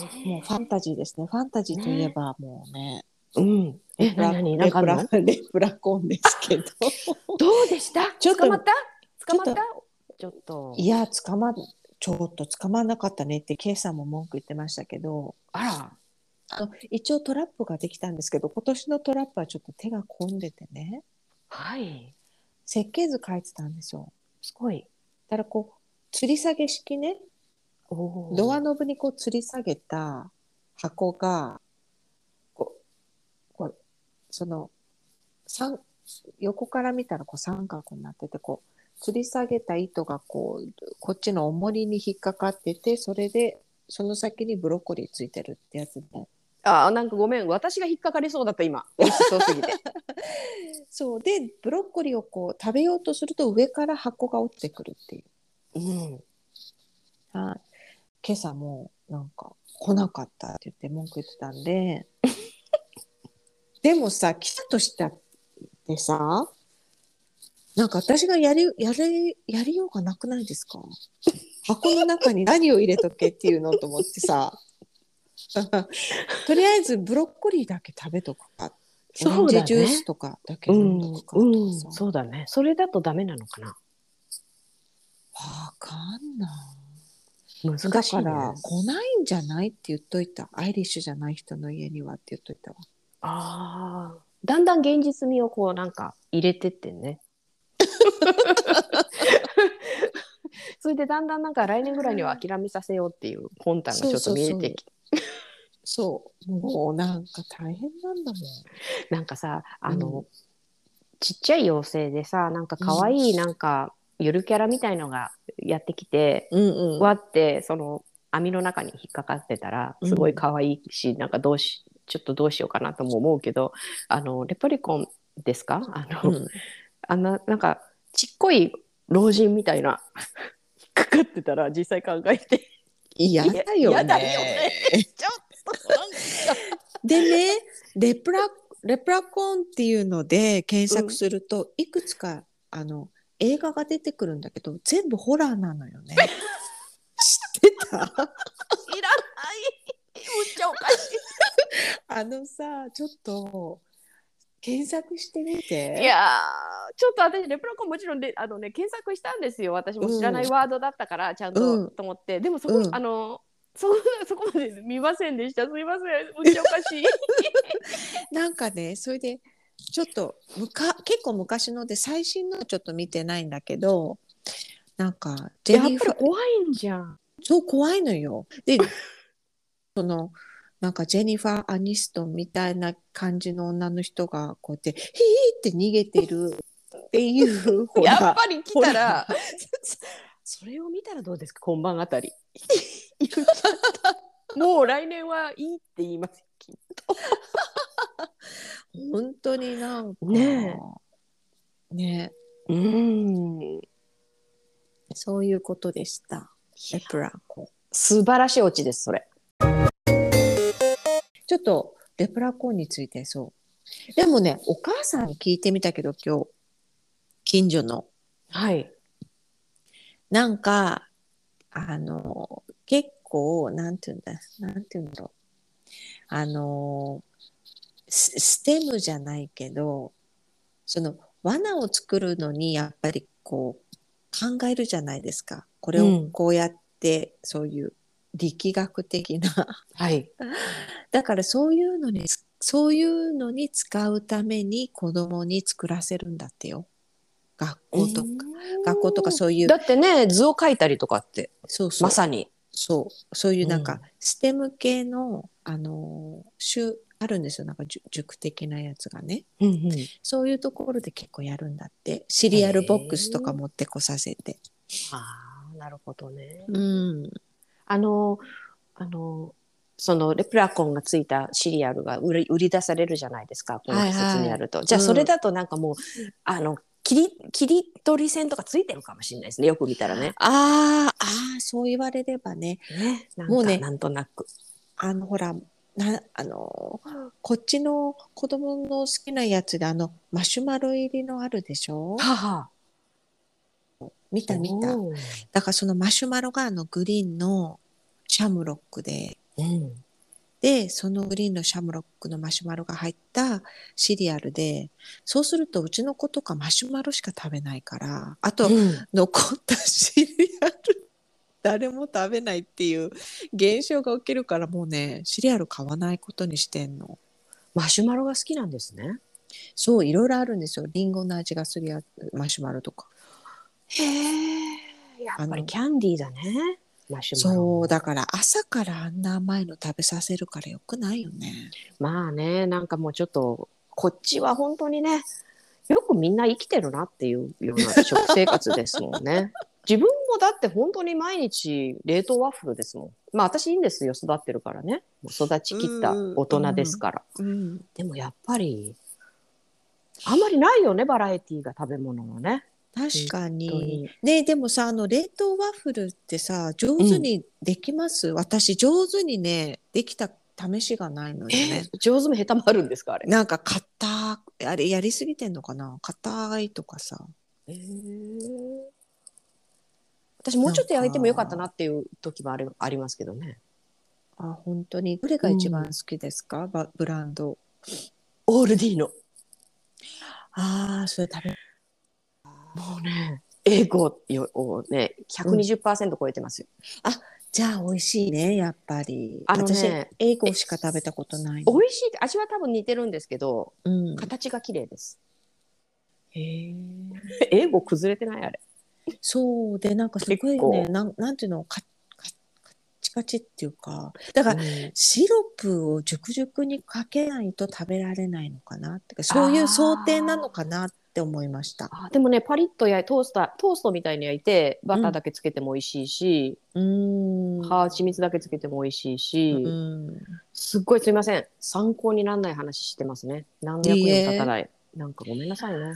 もうファンタジーですね。ファンタジーといえばもうね。うん。え、レプラなにレプラ レプラコンですけど。どうでした？ちょっと捕まった？捕まっちょたちょっと。いや、捕ま、ちょっと捕まんなかったねって、ケイさんも文句言ってましたけど、あら。あの一応トラップができたんですけど、今年のトラップはちょっと手が込んでてね、はい。設計図書いてたんですよ。すごい。だからこう、吊り下げ式ね、ドアノブにこう吊り下げた箱が、こう、こうその、三横から見たらこう三角になってて、こう、吊り下げた糸がこう、こっちの重りに引っかかってて、それで、その先にブロッコリーついてるってやつで。あ、なんかごめん。私が引っかかりそうだった今。美味しそうすぎて。そう。で、ブロッコリーをこう食べようとすると上から箱が落ちてくるっていう。うん。はい。今朝もなんか来なかったって言って文句言ってたんで。でもさ、来たとしたってさ、なんか私がやり、やれ、やりようがなくないですか？箱の中に何を入れとけっていうのと思ってさ。とりあえずブロッコリーだけ食べとくか。オレンジジュースとかだけうん、飲んどくかとうん、かさ。そうだね。それだとダメなのかな。わかんない。難しい、ね。だから来ないんじゃないって言っといた。アイリッシュじゃない人の家にはって言っといたわ。ああ。だんだん現実味をこうなんか入れてってね。それでだんだんなんか来年ぐらいには諦めさせようっていう魂胆がちょっと見えてきて。そう。もうなんか大変なんだもん。なんかさあの、うん。ちっちゃい妖精でさなんか可愛いなんかゆるキャラみたいのがやってきて、うんうん。わってその網の中に引っかかってたらすごい可愛いし、なんかどうしちょっとどうしようかなとも思うけどあのレプリコンですか？あの、うん。あんななんかちっこい老人みたいな引っかかってたら実際考えて。嫌だよね。嫌だよね。ちょっとでねレプラレプラコンっていうので検索すると、いくつかあの映画が出てくるんだけど全部ホラーなのよね。知ってた？いらない。むっちゃおかし あのさちょっと検索してみて。いいやーちょっと私レプラコンもちろんであのね検索したんですよ。私も知らないワードだったから、ちゃんと、うん。と思って。でもそこ、うん。あのそ そこまで見ませんでした。すいません。むっちゃおかしい。なんかねそれでちょっとむか結構昔ので最新のはちょっと見てないんだけどなんかジェやっニファぱり怖いんじゃん。そう怖いのよ。でそのなんかジェニファー・アニストンみたいな感じの女の人がこうやってヒーって逃げてる。っていうほやっらぱり来たらそれを見たらどうですか？今晩あたり。もう来年はいいって言います。きっと本当になんか。ねねうん。そういうことでした。レプラコ。ン素晴らしいオチですそれ。ちょっとレプラコンについてそう。でもね、お母さんに聞いてみたけど今日、近所の。はい。なんか、あの、結構、なんていうんだ、なんていうんだろう。あの、スステムじゃないけど、その罠を作るのにやっぱりこう考えるじゃないですか。これうん。をこうやって、そういう力学的な。はい。だからそういうのにそういうのに使うために子供に作らせるんだってよ。学校とか、学校とかそういうだってね図を描いたりとかってそうそう。まさに。そう。そういうなんか、うん。ステム系のあの種あるんですよ。なんか塾塾的なやつがね。うんうん。そういうところで結構やるんだって。シリアルボックスとか持ってこさせて。ああなるほどね。うん。あのあのそのレプラコンがついたシリアルが売り売り出されるじゃないですかこの季節にやると、じゃあうん。それだとなんかもう、あの切り切り取り線とかついてるかもしれないですね。よく見たらね。あーあーそう言われればね。ねもうねなんとなく。あのほらなあのこっちの子供の好きなやつであのマシュマロ入りのあるでしょ？は見た見た。だからそのマシュマロがあのグリーンのシャムロックで。うん。でそのグリーンのシャムロックのマシュマロが入ったシリアルでそうするとうちの子とかマシュマロしか食べないからあと、うん。残ったシ誰も食べないっていう現象が起きるからもうねシリアル買わないことにしてんの。マシュマロが好きなんですね。そういろいろあるんですよリンゴの味がするやマシュマロとか。へえ。やっぱりキャンディーだね。マシュマロ。そうだから朝からあんな甘いの食べさせるからよくないよね。まあね、なんかもうちょっと、こっちは本当にね、よくみんな生きてるなっていうような食生活ですもんね。自分もだって本当に毎日冷凍ワッフルですもん。まあ私いいんですよ、育ってるからね。育ちきった大人ですから。うん、でもやっぱり、あんまりないよね、バラエティーが食べ物のね。確かに。にねでもさあの冷凍ワッフルってさ上手にできます、私上手にねできた試しがないのよえね。上手も下手もあるんですか、あれ？なんか硬あれやりすぎてんのかな？硬いとかさ。えー私もうちょっと焼いてもよかったなっていう時もあるありますけどね。あ本当にどれが一番好きですか、バブランド。オールディーノ。ああそれ食べもうね、英語よをね、120%超えてますよ。じゃあ美味しいねやっぱり。あのね私英語しか食べたことない。美味しいって味は多分似てるんですけど、うん、形が綺麗です。へえ。英語崩れてないあれ。そうでなんかすごいねなんなんていうのカカカッチカチっていうかだから、うんシロップを熟々にかけないと食べられないのかなってかそういう想定なのかなって思いました。あでもね、パリッと焼いトースター、トーストみたいに焼いて、バターだけつけても美味しいし、うーん。蜂蜜だけつけても美味しいし、うんすっごいすいません。参考にならない話してますね。何の役にも立たない。なんかごめんなさいね。